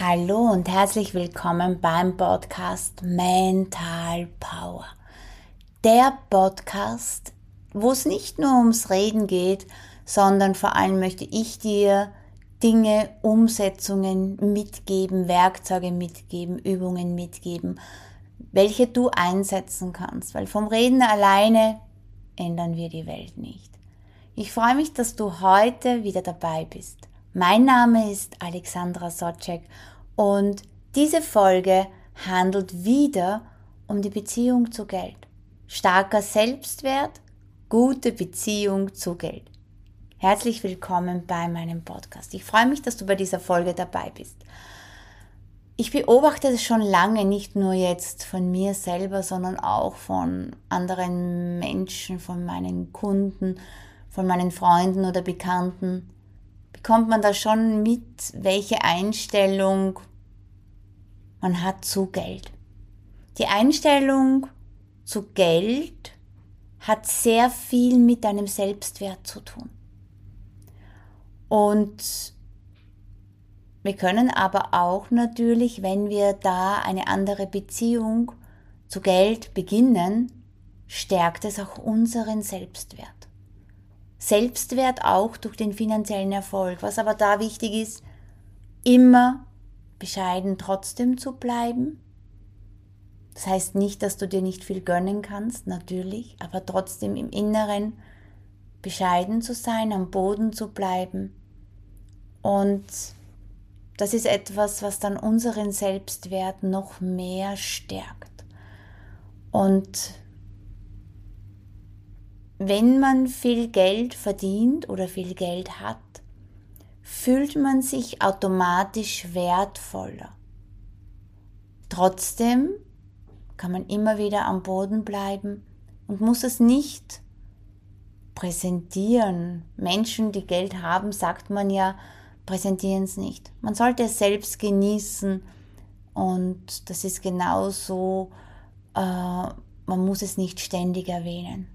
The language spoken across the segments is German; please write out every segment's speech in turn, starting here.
Hallo und herzlich willkommen beim Podcast Mental Power. Der Podcast, wo es nicht nur ums Reden geht, sondern vor allem möchte ich dir Dinge, Umsetzungen mitgeben, Werkzeuge mitgeben, Übungen mitgeben, welche du einsetzen kannst, weil vom Reden alleine ändern wir die Welt nicht. Ich freue mich, dass du heute wieder dabei bist. Mein Name ist Alexandra Socek und diese Folge handelt wieder um die Beziehung zu Geld. Starker Selbstwert, gute Beziehung zu Geld. Herzlich willkommen bei meinem Podcast. Ich freue mich, dass du bei dieser Folge dabei bist. Ich beobachte es schon lange, nicht nur jetzt von mir selber, sondern auch von anderen Menschen, von meinen Kunden, von meinen Freunden oder Bekannten, bekommt man da schon mit, welche Einstellung man hat zu Geld. Die Einstellung zu Geld hat sehr viel mit deinem Selbstwert zu tun. Und wir können aber auch natürlich, wenn wir da eine andere Beziehung zu Geld beginnen, stärkt es auch unseren Selbstwert. Selbstwert auch durch den finanziellen Erfolg. Was aber da wichtig ist, immer bescheiden trotzdem zu bleiben. Das heißt nicht, dass du dir nicht viel gönnen kannst, natürlich, aber trotzdem im Inneren bescheiden zu sein, am Boden zu bleiben. Und das ist etwas, was dann unseren Selbstwert noch mehr stärkt. Und wenn man viel Geld verdient oder viel Geld hat, fühlt man sich automatisch wertvoller. Trotzdem kann man immer wieder am Boden bleiben und muss es nicht präsentieren. Menschen, die Geld haben, sagt man ja, präsentieren es nicht. Man sollte es selbst genießen und das ist genauso, äh, man muss es nicht ständig erwähnen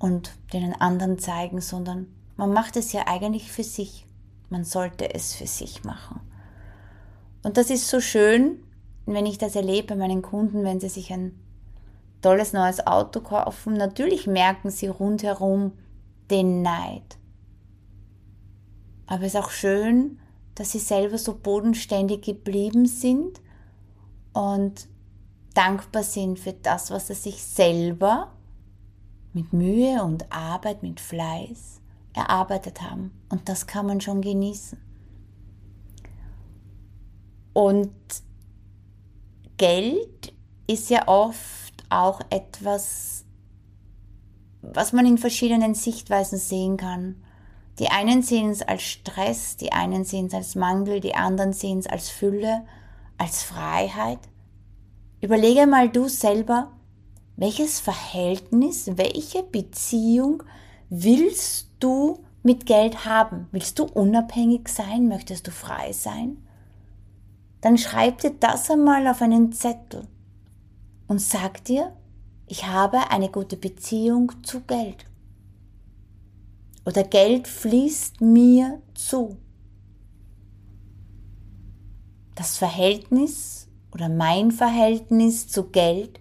und den anderen zeigen, sondern man macht es ja eigentlich für sich. Man sollte es für sich machen. Und das ist so schön, wenn ich das erlebe bei meinen Kunden, wenn sie sich ein tolles neues Auto kaufen. Natürlich merken sie rundherum den Neid. Aber es ist auch schön, dass sie selber so bodenständig geblieben sind und dankbar sind für das, was sie sich selber mit Mühe und Arbeit, mit Fleiß erarbeitet haben. Und das kann man schon genießen. Und Geld ist ja oft auch etwas, was man in verschiedenen Sichtweisen sehen kann. Die einen sehen es als Stress, die einen sehen es als Mangel, die anderen sehen es als Fülle, als Freiheit. Überlege mal du selber, welches Verhältnis, welche Beziehung willst du mit Geld haben? Willst du unabhängig sein? Möchtest du frei sein? Dann schreib dir das einmal auf einen Zettel und sag dir, ich habe eine gute Beziehung zu Geld. Oder Geld fließt mir zu. Das Verhältnis oder mein Verhältnis zu Geld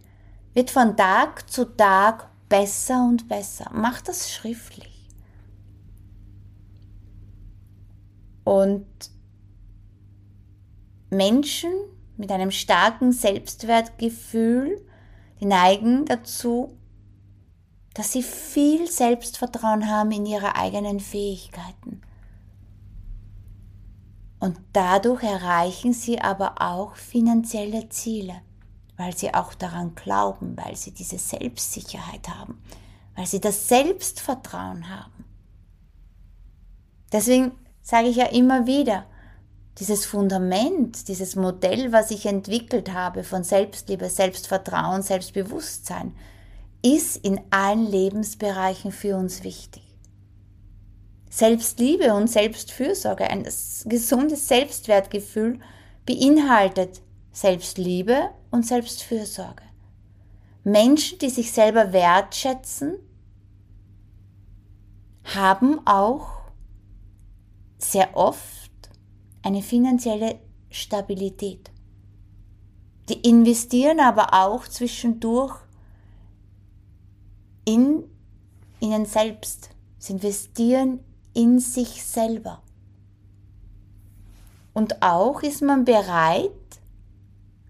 wird von Tag zu Tag besser und besser. Mach das schriftlich. Und Menschen mit einem starken Selbstwertgefühl, die neigen dazu, dass sie viel Selbstvertrauen haben in ihre eigenen Fähigkeiten. Und dadurch erreichen sie aber auch finanzielle Ziele weil sie auch daran glauben, weil sie diese Selbstsicherheit haben, weil sie das Selbstvertrauen haben. Deswegen sage ich ja immer wieder, dieses Fundament, dieses Modell, was ich entwickelt habe von Selbstliebe, Selbstvertrauen, Selbstbewusstsein, ist in allen Lebensbereichen für uns wichtig. Selbstliebe und Selbstfürsorge, ein gesundes Selbstwertgefühl beinhaltet Selbstliebe und Selbstfürsorge. Menschen, die sich selber wertschätzen, haben auch sehr oft eine finanzielle Stabilität. Die investieren aber auch zwischendurch in ihnen selbst. Sie investieren in sich selber. Und auch ist man bereit,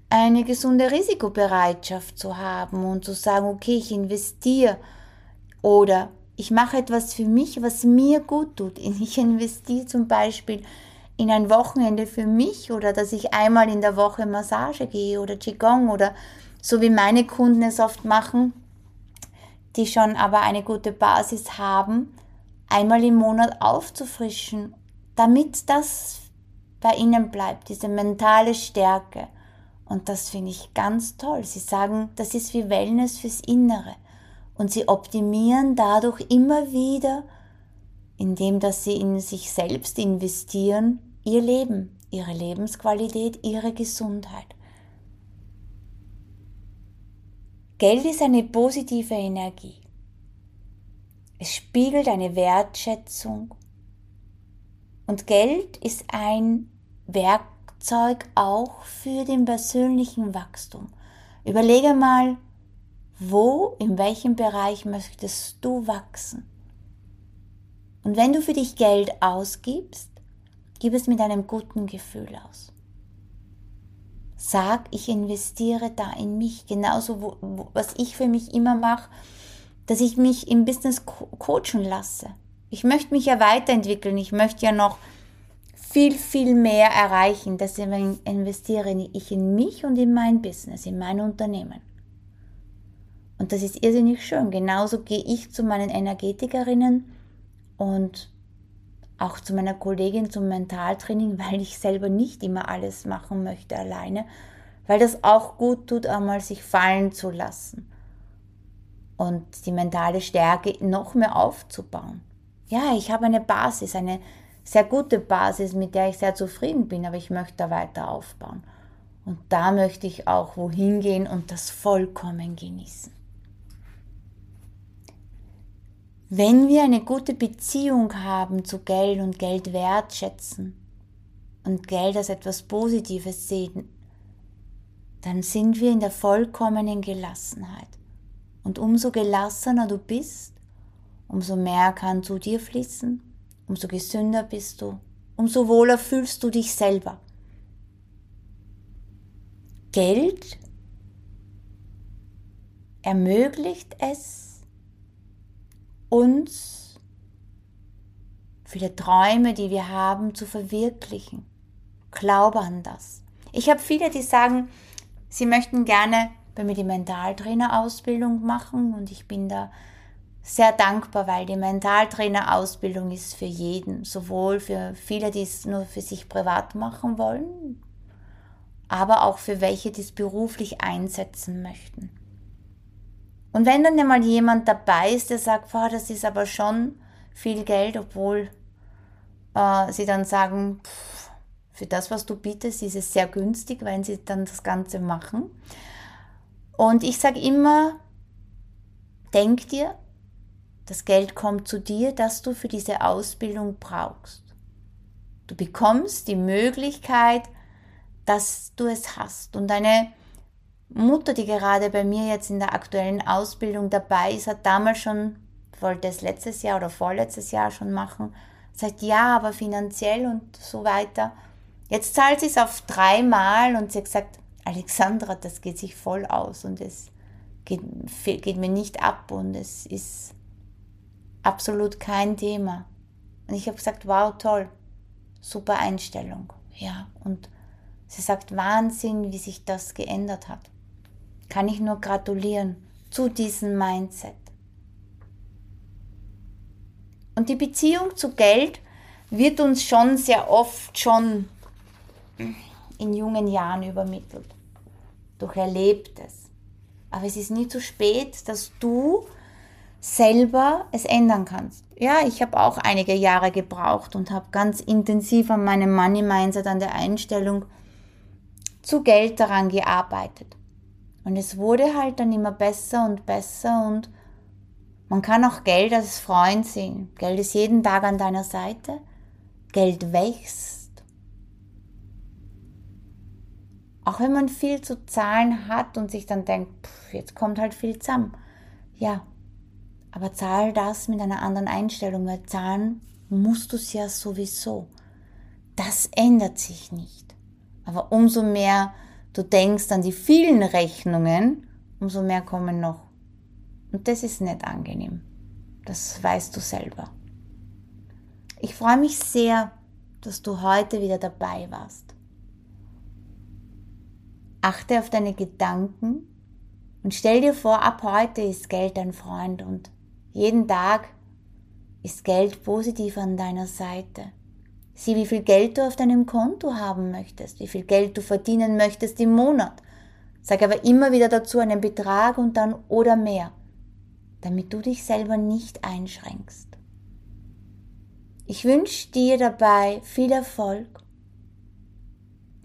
eine gesunde Risikobereitschaft zu haben und zu sagen, okay, ich investiere oder ich mache etwas für mich, was mir gut tut. Ich investiere zum Beispiel in ein Wochenende für mich oder dass ich einmal in der Woche Massage gehe oder Qigong oder so wie meine Kunden es oft machen, die schon aber eine gute Basis haben, einmal im Monat aufzufrischen, damit das bei ihnen bleibt, diese mentale Stärke. Und das finde ich ganz toll. Sie sagen, das ist wie Wellness fürs Innere. Und sie optimieren dadurch immer wieder, indem dass sie in sich selbst investieren, ihr Leben, ihre Lebensqualität, ihre Gesundheit. Geld ist eine positive Energie. Es spiegelt eine Wertschätzung. Und Geld ist ein Werkzeug auch für den persönlichen Wachstum. Überlege mal, wo, in welchem Bereich möchtest du wachsen? Und wenn du für dich Geld ausgibst, Gib es mit einem guten Gefühl aus. Sag, ich investiere da in mich, genauso wo, wo, was ich für mich immer mache, dass ich mich im Business co coachen lasse. Ich möchte mich ja weiterentwickeln, ich möchte ja noch viel, viel mehr erreichen. Deswegen investiere ich in mich und in mein Business, in mein Unternehmen. Und das ist irrsinnig schön. Genauso gehe ich zu meinen Energetikerinnen und auch zu meiner Kollegin zum Mentaltraining, weil ich selber nicht immer alles machen möchte alleine, weil das auch gut tut, einmal sich fallen zu lassen und die mentale Stärke noch mehr aufzubauen. Ja, ich habe eine Basis, eine sehr gute Basis, mit der ich sehr zufrieden bin, aber ich möchte da weiter aufbauen. Und da möchte ich auch wohin gehen und das vollkommen genießen. Wenn wir eine gute Beziehung haben zu Geld und Geld wertschätzen und Geld als etwas Positives sehen, dann sind wir in der vollkommenen Gelassenheit. Und umso gelassener du bist, umso mehr kann zu dir fließen, umso gesünder bist du, umso wohler fühlst du dich selber. Geld ermöglicht es, uns viele Träume, die wir haben, zu verwirklichen. Glaube an das. Ich habe viele, die sagen, sie möchten gerne bei mir die Mentaltrainer-Ausbildung machen und ich bin da sehr dankbar, weil die Mentaltrainer-Ausbildung ist für jeden, sowohl für viele, die es nur für sich privat machen wollen, aber auch für welche, die es beruflich einsetzen möchten. Und wenn dann einmal jemand dabei ist, der sagt, boah, das ist aber schon viel Geld, obwohl äh, sie dann sagen, pff, für das, was du bietest, ist es sehr günstig, wenn sie dann das Ganze machen. Und ich sage immer, denk dir, das Geld kommt zu dir, das du für diese Ausbildung brauchst. Du bekommst die Möglichkeit, dass du es hast. Und eine Mutter, die gerade bei mir jetzt in der aktuellen Ausbildung dabei ist, hat damals schon, wollte es letztes Jahr oder vorletztes Jahr schon machen, sagt ja, aber finanziell und so weiter. Jetzt zahlt sie es auf dreimal und sie hat gesagt, Alexandra, das geht sich voll aus und es geht, geht mir nicht ab und es ist absolut kein Thema. Und ich habe gesagt, wow, toll, super Einstellung. Ja, und sie sagt, Wahnsinn, wie sich das geändert hat kann ich nur gratulieren zu diesem Mindset. Und die Beziehung zu Geld wird uns schon sehr oft schon in jungen Jahren übermittelt. Durch Erlebtes. Aber es ist nie zu spät, dass du selber es ändern kannst. Ja, ich habe auch einige Jahre gebraucht und habe ganz intensiv an meinem Money Mindset, an der Einstellung zu Geld daran gearbeitet. Und es wurde halt dann immer besser und besser und man kann auch Geld als Freund sehen. Geld ist jeden Tag an deiner Seite. Geld wächst. Auch wenn man viel zu zahlen hat und sich dann denkt, pff, jetzt kommt halt viel zusammen. Ja, aber zahl das mit einer anderen Einstellung, weil zahlen musst du es ja sowieso. Das ändert sich nicht. Aber umso mehr du denkst an die vielen Rechnungen, umso mehr kommen noch. Und das ist nicht angenehm. Das weißt du selber. Ich freue mich sehr, dass du heute wieder dabei warst. Achte auf deine Gedanken und stell dir vor, ab heute ist Geld dein Freund und jeden Tag ist Geld positiv an deiner Seite. Sieh, wie viel Geld du auf deinem Konto haben möchtest, wie viel Geld du verdienen möchtest im Monat. Sag aber immer wieder dazu einen Betrag und dann oder mehr, damit du dich selber nicht einschränkst. Ich wünsche dir dabei viel Erfolg.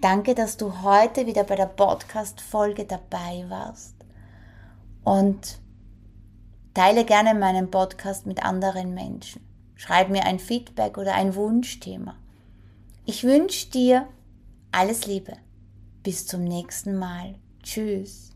Danke, dass du heute wieder bei der Podcast-Folge dabei warst. Und teile gerne meinen Podcast mit anderen Menschen. Schreib mir ein Feedback oder ein Wunschthema. Ich wünsche dir alles Liebe. Bis zum nächsten Mal. Tschüss.